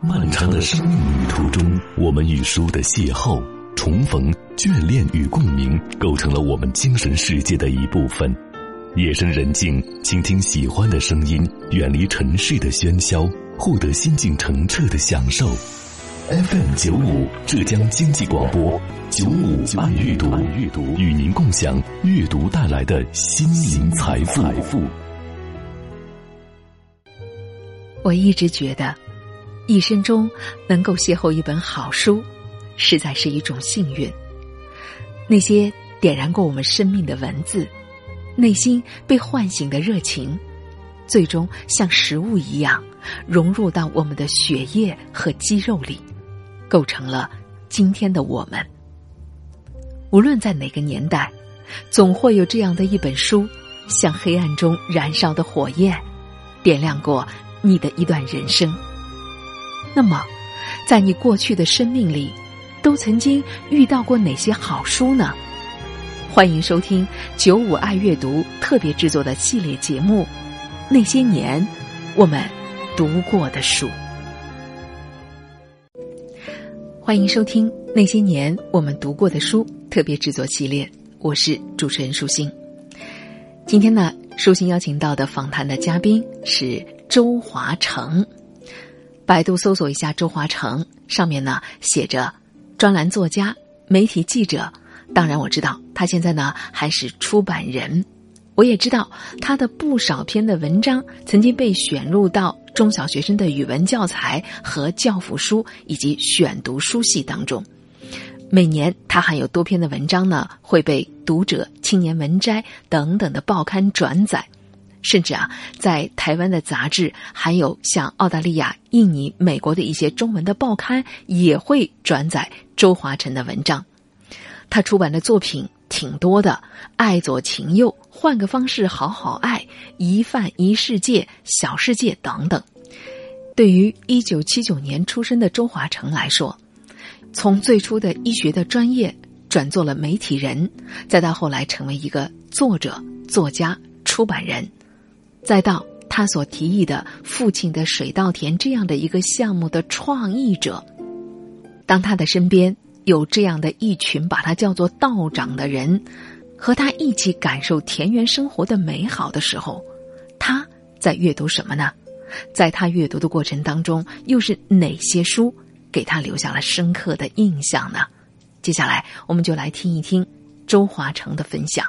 漫长的生命旅途中，我们与书的邂逅、重逢、眷恋与共鸣，构成了我们精神世界的一部分。夜深人静，倾听喜欢的声音，远离尘世的喧嚣，获得心境澄澈的享受。FM 九五浙江经济广播，九五爱阅读，与您共享阅读带来的心灵财富。我一直觉得，一生中能够邂逅一本好书，实在是一种幸运。那些点燃过我们生命的文字，内心被唤醒的热情，最终像食物一样融入到我们的血液和肌肉里，构成了今天的我们。无论在哪个年代，总会有这样的一本书，像黑暗中燃烧的火焰，点亮过。你的一段人生。那么，在你过去的生命里，都曾经遇到过哪些好书呢？欢迎收听九五爱阅读特别制作的系列节目《那些年我们读过的书》。欢迎收听《那些年我们读过的书》特别制作系列，我是主持人舒心。今天呢，舒心邀请到的访谈的嘉宾是。周华成，百度搜索一下周华成，上面呢写着专栏作家、媒体记者。当然，我知道他现在呢还是出版人。我也知道他的不少篇的文章曾经被选入到中小学生的语文教材和教辅书以及选读书系当中。每年，他还有多篇的文章呢会被《读者》《青年文摘》等等的报刊转载。甚至啊，在台湾的杂志，还有像澳大利亚、印尼、美国的一些中文的报刊，也会转载周华成的文章。他出版的作品挺多的，《爱左情右》《换个方式好好爱》《一饭一世界》《小世界》等等。对于一九七九年出生的周华成来说，从最初的医学的专业转做了媒体人，再到后来成为一个作者、作家、出版人。再到他所提议的父亲的水稻田这样的一个项目的创意者，当他的身边有这样的一群把他叫做道长的人，和他一起感受田园生活的美好的时候，他在阅读什么呢？在他阅读的过程当中，又是哪些书给他留下了深刻的印象呢？接下来，我们就来听一听周华成的分享。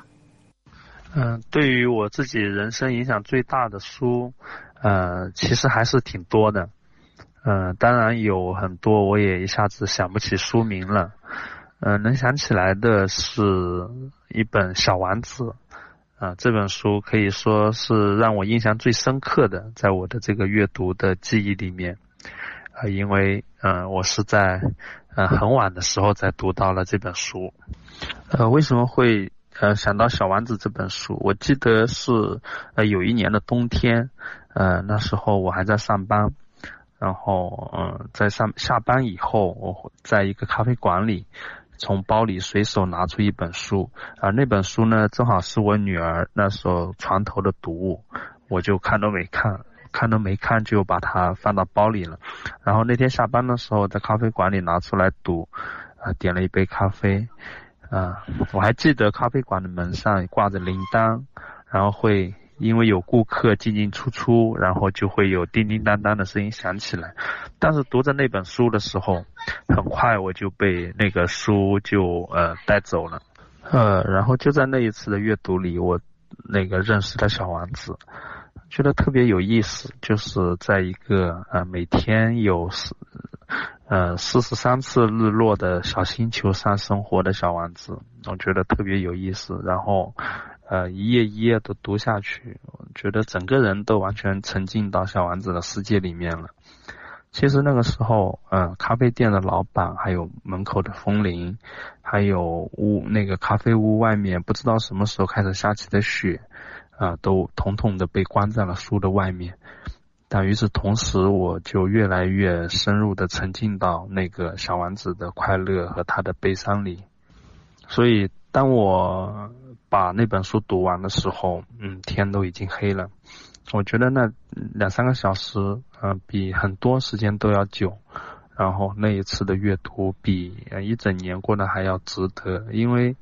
嗯，对于我自己人生影响最大的书，呃，其实还是挺多的。嗯，当然有很多我也一下子想不起书名了。嗯，能想起来的是一本《小丸子》啊，这本书可以说是让我印象最深刻的，在我的这个阅读的记忆里面啊，因为嗯，我是在呃很晚的时候才读到了这本书。呃，为什么会？呃，想到《小丸子》这本书，我记得是呃有一年的冬天，呃那时候我还在上班，然后嗯在上下班以后，我在一个咖啡馆里，从包里随手拿出一本书，啊那本书呢正好是我女儿那时候床头的读物，我就看都没看，看都没看就把它放到包里了，然后那天下班的时候在咖啡馆里拿出来读，啊点了一杯咖啡。啊，我还记得咖啡馆的门上挂着铃铛，然后会因为有顾客进进出出，然后就会有叮叮当当的声音响起来。但是读着那本书的时候，很快我就被那个书就呃带走了。呃，然后就在那一次的阅读里，我那个认识了小王子，觉得特别有意思，就是在一个呃每天有。呃，四十三次日落的小星球上生活的小王子，我觉得特别有意思。然后，呃，一页一页的读下去，觉得整个人都完全沉浸到小王子的世界里面了。其实那个时候，嗯，咖啡店的老板，还有门口的风铃，还有屋那个咖啡屋外面不知道什么时候开始下起的雪，啊，都统统的被关在了书的外面。但与此同时，我就越来越深入的沉浸到那个小丸子的快乐和他的悲伤里。所以，当我把那本书读完的时候，嗯，天都已经黑了。我觉得那两三个小时，嗯，比很多时间都要久。然后那一次的阅读比一整年过得还要值得，因为，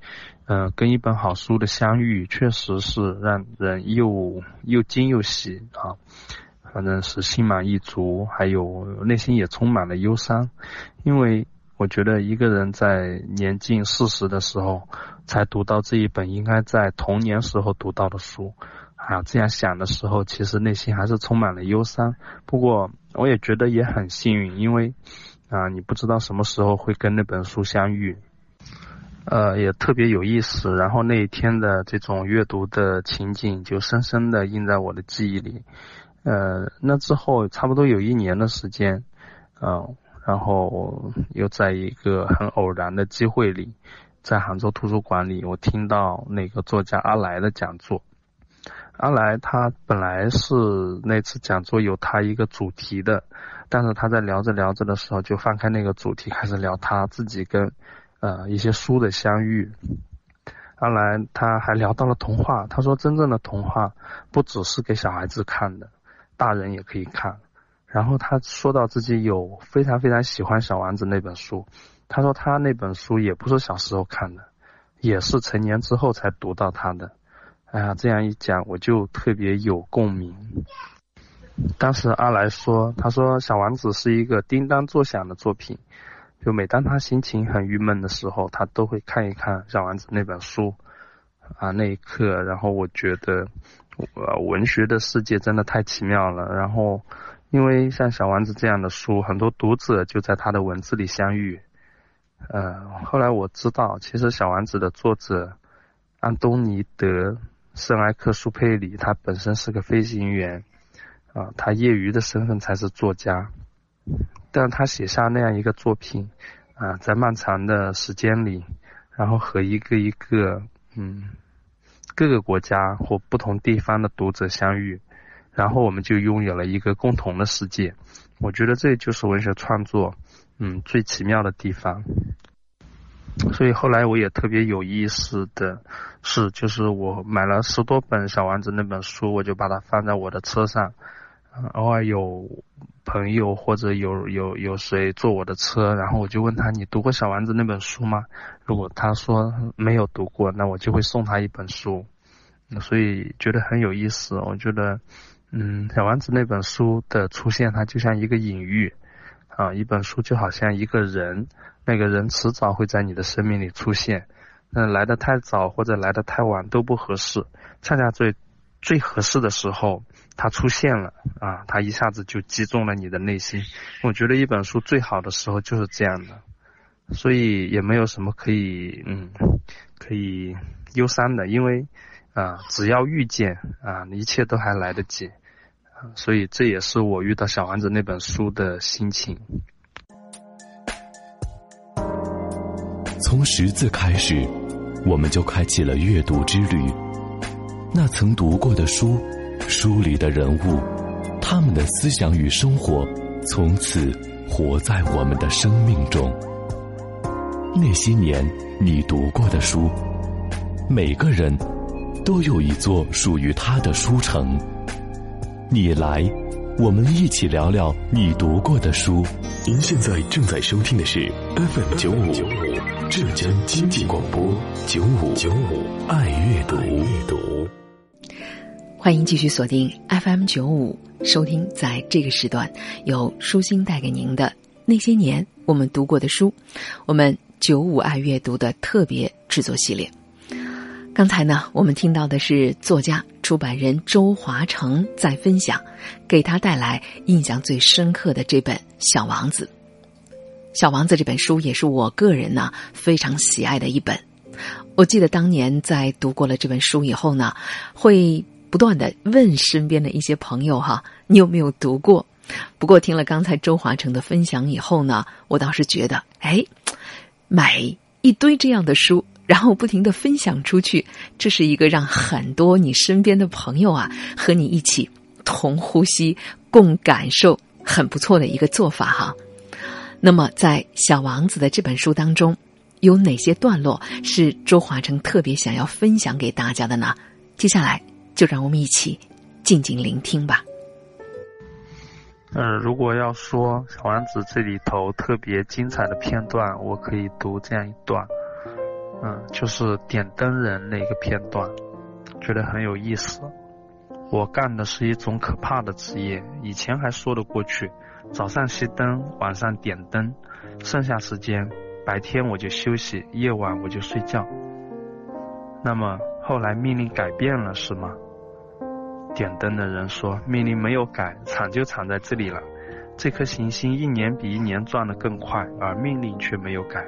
嗯，跟一本好书的相遇，确实是让人又又惊又喜啊，反正是心满意足，还有内心也充满了忧伤，因为我觉得一个人在年近四十的时候才读到这一本应该在童年时候读到的书。啊，这样想的时候，其实内心还是充满了忧伤。不过，我也觉得也很幸运，因为啊，你不知道什么时候会跟那本书相遇，呃，也特别有意思。然后那一天的这种阅读的情景，就深深的印在我的记忆里。呃，那之后差不多有一年的时间，嗯，然后又在一个很偶然的机会里，在杭州图书馆里，我听到那个作家阿来的讲座。阿来他本来是那次讲座有他一个主题的，但是他在聊着聊着的时候就放开那个主题，开始聊他自己跟呃一些书的相遇。阿来他还聊到了童话，他说真正的童话不只是给小孩子看的，大人也可以看。然后他说到自己有非常非常喜欢小丸子那本书，他说他那本书也不是小时候看的，也是成年之后才读到他的。哎呀，这样一讲我就特别有共鸣。当时阿来说，他说《小王子》是一个叮当作响的作品，就每当他心情很郁闷的时候，他都会看一看《小王子》那本书。啊，那一刻，然后我觉得，呃，文学的世界真的太奇妙了。然后，因为像《小王子》这样的书，很多读者就在他的文字里相遇。呃，后来我知道，其实《小王子》的作者安东尼德。圣埃克苏佩里，他本身是个飞行员，啊，他业余的身份才是作家，但他写下那样一个作品，啊，在漫长的时间里，然后和一个一个，嗯，各个国家或不同地方的读者相遇，然后我们就拥有了一个共同的世界。我觉得这就是文学创作，嗯，最奇妙的地方。所以后来我也特别有意思的是，就是我买了十多本小王子那本书，我就把它放在我的车上。偶尔有朋友或者有有有谁坐我的车，然后我就问他：“你读过小丸子那本书吗？”如果他说没有读过，那我就会送他一本书。所以觉得很有意思。我觉得，嗯，小丸子那本书的出现，它就像一个隐喻啊，一本书就好像一个人。那个人迟早会在你的生命里出现，那来的太早或者来的太晚都不合适，恰恰最最合适的时候他出现了啊，他一下子就击中了你的内心。我觉得一本书最好的时候就是这样的，所以也没有什么可以嗯可以忧伤的，因为啊只要遇见啊一切都还来得及，所以这也是我遇到小丸子那本书的心情。从识字开始，我们就开启了阅读之旅。那曾读过的书，书里的人物，他们的思想与生活，从此活在我们的生命中。那些年你读过的书，每个人都有一座属于他的书城。你来，我们一起聊聊你读过的书。您现在正在收听的是 FM 九五。浙江经济广播九五九五爱阅读，欢迎继续锁定 FM 九五，收听在这个时段由舒心带给您的那些年我们读过的书，我们九五爱阅读的特别制作系列。刚才呢，我们听到的是作家、出版人周华成在分享，给他带来印象最深刻的这本《小王子》。小王子这本书也是我个人呢非常喜爱的一本。我记得当年在读过了这本书以后呢，会不断的问身边的一些朋友哈，你有没有读过？不过听了刚才周华成的分享以后呢，我倒是觉得，哎，买一堆这样的书，然后不停的分享出去，这是一个让很多你身边的朋友啊和你一起同呼吸、共感受，很不错的一个做法哈。那么，在《小王子》的这本书当中，有哪些段落是周华成特别想要分享给大家的呢？接下来，就让我们一起静静聆听吧。嗯，如果要说《小王子》这里头特别精彩的片段，我可以读这样一段，嗯，就是点灯人那个片段，觉得很有意思。我干的是一种可怕的职业，以前还说得过去，早上熄灯，晚上点灯，剩下时间白天我就休息，夜晚我就睡觉。那么后来命令改变了，是吗？点灯的人说：“命令没有改，惨就惨在这里了。这颗行星一年比一年转得更快，而命令却没有改。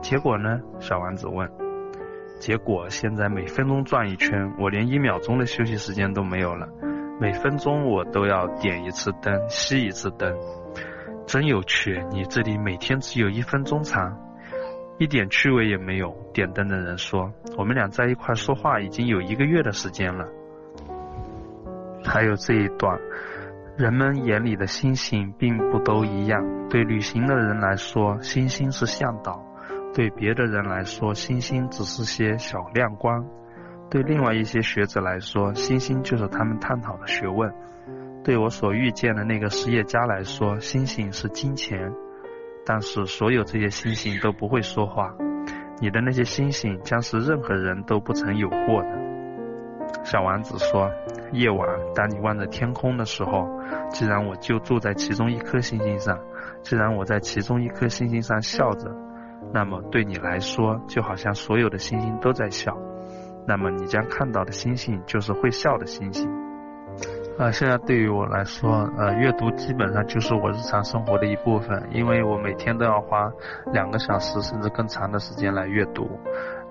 结果呢？”小王子问。“结果现在每分钟转一圈，我连一秒钟的休息时间都没有了。每分钟我都要点一次灯，熄一次灯。真有趣！你这里每天只有一分钟长，一点趣味也没有。”点灯的人说：“我们俩在一块说话已经有一个月的时间了。”还有这一段，人们眼里的星星并不都一样。对旅行的人来说，星星是向导；对别的人来说，星星只是些小亮光；对另外一些学者来说，星星就是他们探讨的学问；对我所遇见的那个实业家来说，星星是金钱。但是，所有这些星星都不会说话。你的那些星星将是任何人都不曾有过的。小王子说。夜晚，当你望着天空的时候，既然我就住在其中一颗星星上，既然我在其中一颗星星上笑着，那么对你来说，就好像所有的星星都在笑。那么你将看到的星星就是会笑的星星。啊，现在对于我来说，呃，阅读基本上就是我日常生活的一部分，因为我每天都要花两个小时甚至更长的时间来阅读。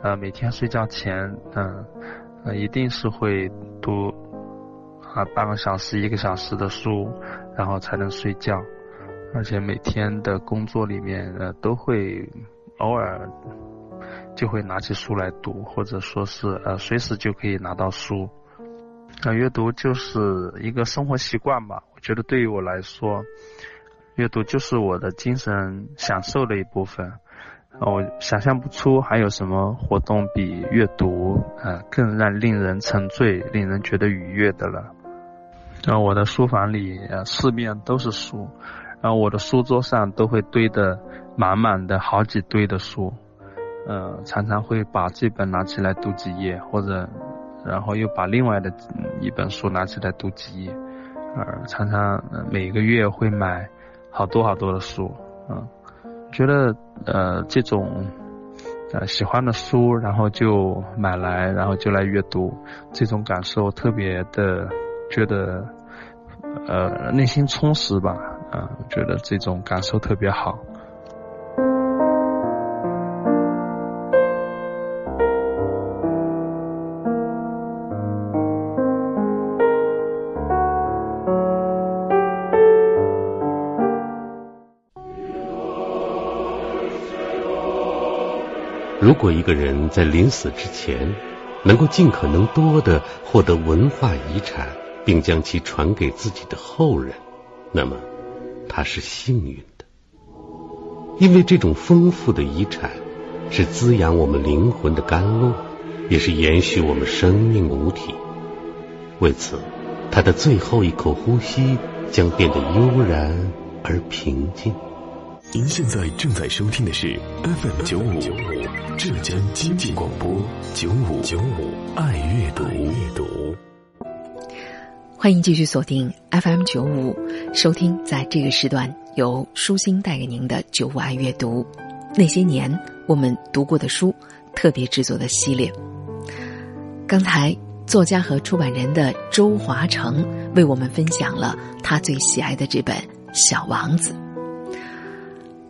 呃，每天睡觉前，嗯，一定是会读。啊，半个小时、一个小时的书，然后才能睡觉。而且每天的工作里面，呃，都会偶尔就会拿起书来读，或者说是呃，随时就可以拿到书。那，阅读就是一个生活习惯吧。我觉得对于我来说，阅读就是我的精神享受的一部分。我想象不出还有什么活动比阅读，呃，更让令人沉醉、令人觉得愉悦的了。然后我的书房里，四面都是书，然后我的书桌上都会堆得满满的好几堆的书，呃，常常会把这本拿起来读几页，或者，然后又把另外的一本书拿起来读几页，呃，常常每个月会买好多好多的书，嗯，觉得呃这种呃喜欢的书，然后就买来，然后就来阅读，这种感受特别的。觉得，呃，内心充实吧，啊，觉得这种感受特别好。如果一个人在临死之前，能够尽可能多的获得文化遗产。并将其传给自己的后人，那么他是幸运的，因为这种丰富的遗产是滋养我们灵魂的甘露，也是延续我们生命母体。为此，他的最后一口呼吸将变得悠然而平静。您现在正在收听的是 FM 九五九五浙江经济广播九五九五爱阅读阅读。欢迎继续锁定 FM 九五，收听在这个时段由舒心带给您的九五爱阅读。那些年我们读过的书特别制作的系列。刚才作家和出版人的周华成为我们分享了他最喜爱的这本《小王子》。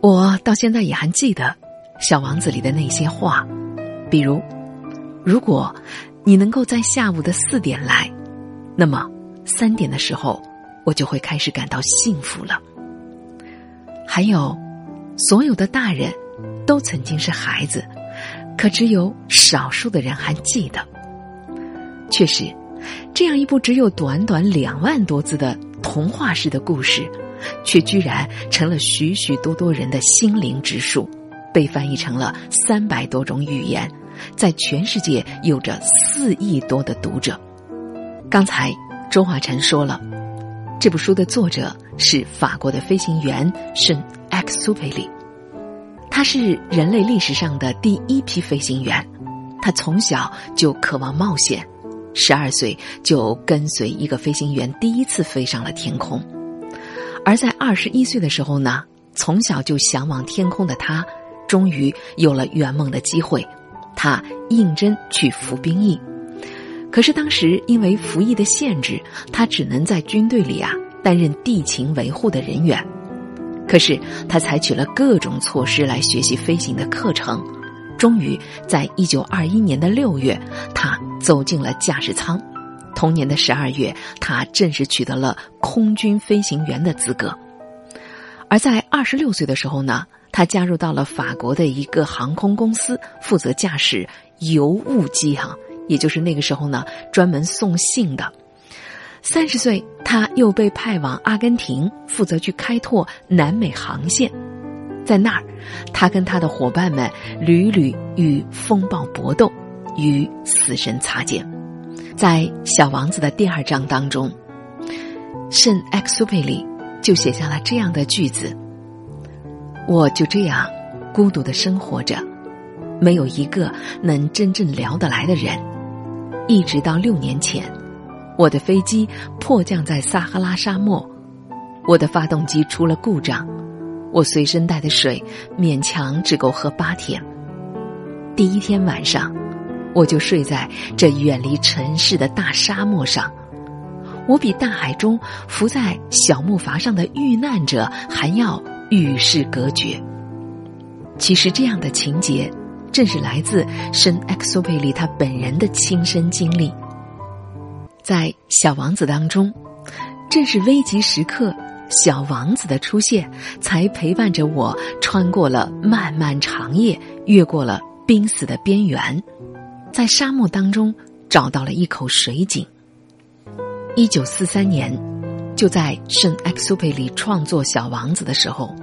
我到现在也还记得《小王子》里的那些话，比如：如果你能够在下午的四点来，那么。三点的时候，我就会开始感到幸福了。还有，所有的大人都曾经是孩子，可只有少数的人还记得。确实，这样一部只有短短两万多字的童话式的故事，却居然成了许许多多人的心灵之树，被翻译成了三百多种语言，在全世界有着四亿多的读者。刚才。周华晨说了，这部书的作者是法国的飞行员圣埃克苏佩里，他是人类历史上的第一批飞行员，他从小就渴望冒险，十二岁就跟随一个飞行员第一次飞上了天空，而在二十一岁的时候呢，从小就向往天空的他，终于有了圆梦的机会，他应征去服兵役。可是当时因为服役的限制，他只能在军队里啊担任地勤维护的人员。可是他采取了各种措施来学习飞行的课程，终于在一九二一年的六月，他走进了驾驶舱。同年的十二月，他正式取得了空军飞行员的资格。而在二十六岁的时候呢，他加入到了法国的一个航空公司，负责驾驶邮物机哈。也就是那个时候呢，专门送信的。三十岁，他又被派往阿根廷，负责去开拓南美航线。在那儿，他跟他的伙伴们屡屡与风暴搏斗，与死神擦肩。在《小王子》的第二章当中，圣埃克苏佩里就写下了这样的句子：“我就这样孤独的生活着，没有一个能真正聊得来的人。”一直到六年前，我的飞机迫降在撒哈拉沙漠，我的发动机出了故障，我随身带的水勉强只够喝八天。第一天晚上，我就睡在这远离尘世的大沙漠上，我比大海中浮在小木筏上的遇难者还要与世隔绝。其实这样的情节。正是来自圣埃克苏佩里他本人的亲身经历。在《小王子》当中，正是危急时刻，小王子的出现，才陪伴着我穿过了漫漫长夜，越过了濒死的边缘，在沙漠当中找到了一口水井。一九四三年，就在圣埃克苏佩里创作《小王子》的时候。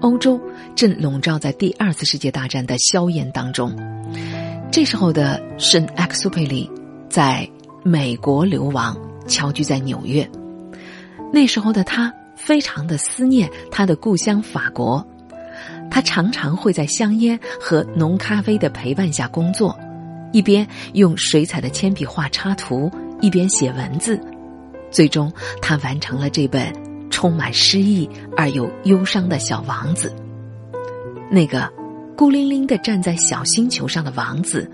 欧洲正笼罩在第二次世界大战的硝烟当中，这时候的圣埃克苏佩里在美国流亡，侨居在纽约。那时候的他非常的思念他的故乡法国，他常常会在香烟和浓咖啡的陪伴下工作，一边用水彩的铅笔画插图，一边写文字，最终他完成了这本。充满诗意而又忧伤的小王子，那个孤零零的站在小星球上的王子，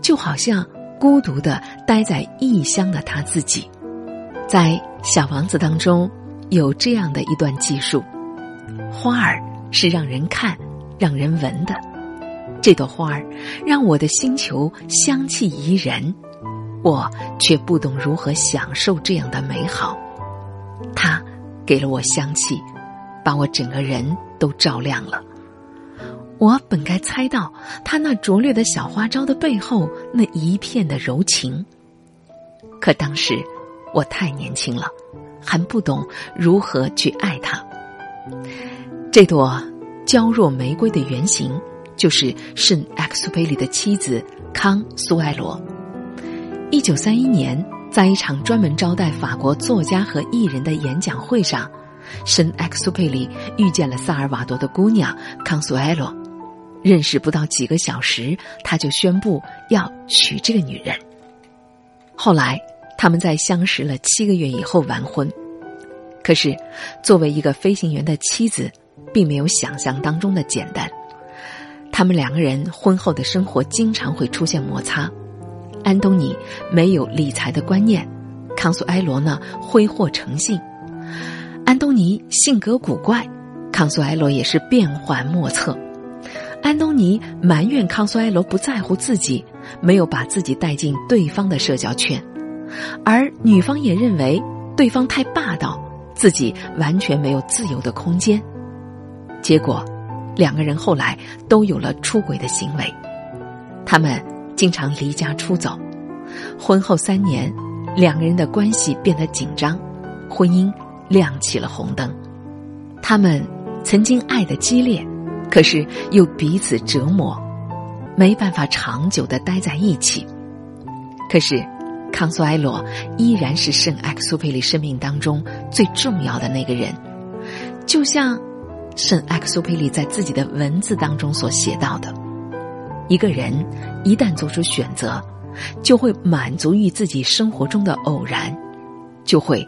就好像孤独的待在异乡的他自己。在小王子当中，有这样的一段记述：花儿是让人看、让人闻的，这朵花儿让我的星球香气宜人，我却不懂如何享受这样的美好。它。给了我香气，把我整个人都照亮了。我本该猜到他那拙劣的小花招的背后那一片的柔情，可当时我太年轻了，还不懂如何去爱他。这朵娇弱玫瑰的原型就是圣埃克苏佩里的妻子康苏埃罗。一九三一年。在一场专门招待法国作家和艺人的演讲会上，圣埃克苏佩里遇见了萨尔瓦多的姑娘康苏埃罗。认识不到几个小时，他就宣布要娶这个女人。后来，他们在相识了七个月以后完婚。可是，作为一个飞行员的妻子，并没有想象当中的简单。他们两个人婚后的生活经常会出现摩擦。安东尼没有理财的观念，康苏埃罗呢挥霍成性。安东尼性格古怪，康苏埃罗也是变幻莫测。安东尼埋怨康苏埃罗不在乎自己，没有把自己带进对方的社交圈，而女方也认为对方太霸道，自己完全没有自由的空间。结果，两个人后来都有了出轨的行为，他们。经常离家出走，婚后三年，两个人的关系变得紧张，婚姻亮起了红灯。他们曾经爱的激烈，可是又彼此折磨，没办法长久的待在一起。可是，康苏埃罗依然是圣埃克苏佩里生命当中最重要的那个人，就像圣埃克苏佩里在自己的文字当中所写到的：一个人一旦做出选择，就会满足于自己生活中的偶然，就会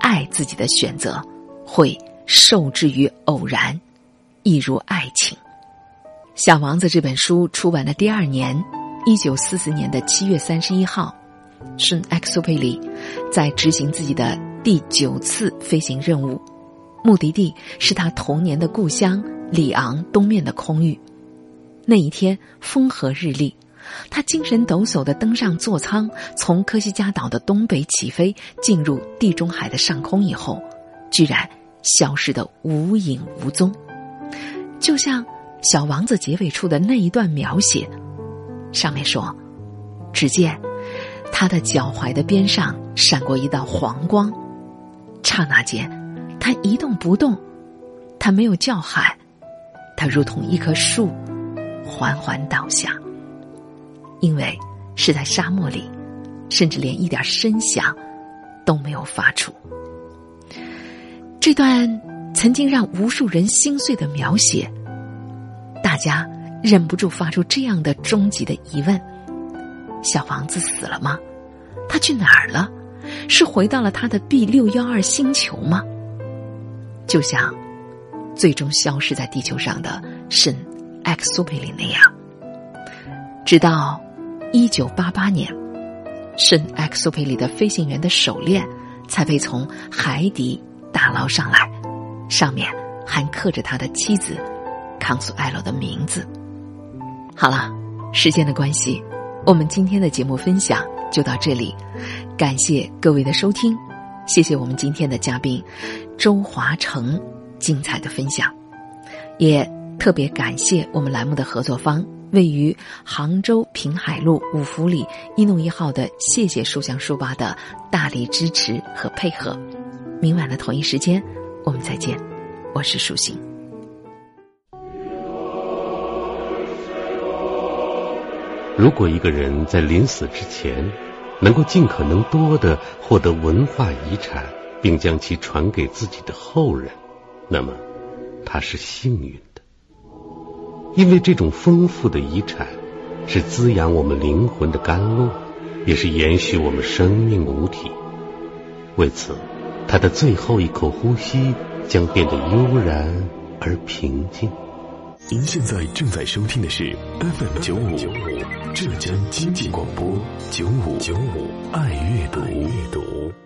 爱自己的选择，会受制于偶然，一如爱情。《小王子》这本书出版的第二年，一九四四年的七月三十一号。圣埃克苏佩里在执行自己的第九次飞行任务，目的地是他童年的故乡里昂东面的空域。那一天风和日丽，他精神抖擞的登上座舱，从科西嘉岛的东北起飞，进入地中海的上空以后，居然消失的无影无踪，就像《小王子》结尾处的那一段描写，上面说：“只见。”他的脚踝的边上闪过一道黄光，刹那间，他一动不动，他没有叫喊，他如同一棵树，缓缓倒下。因为是在沙漠里，甚至连一点声响都没有发出。这段曾经让无数人心碎的描写，大家忍不住发出这样的终极的疑问。小王子死了吗？他去哪儿了？是回到了他的 B 六幺二星球吗？就像最终消失在地球上的圣埃克苏佩里那样。直到一九八八年，圣埃克苏佩里的飞行员的手链才被从海底打捞上来，上面还刻着他的妻子康苏埃罗的名字。好了，时间的关系。我们今天的节目分享就到这里，感谢各位的收听，谢谢我们今天的嘉宾周华成精彩的分享，也特别感谢我们栏目的合作方位于杭州平海路五福里一弄一号的谢谢书香书吧的大力支持和配合。明晚的同一时间，我们再见，我是舒心。如果一个人在临死之前能够尽可能多的获得文化遗产，并将其传给自己的后人，那么他是幸运的，因为这种丰富的遗产是滋养我们灵魂的甘露，也是延续我们生命母体。为此，他的最后一口呼吸将变得悠然而平静。您现在正在收听的是 FM 九五九五浙江经济广播九五九五爱阅读。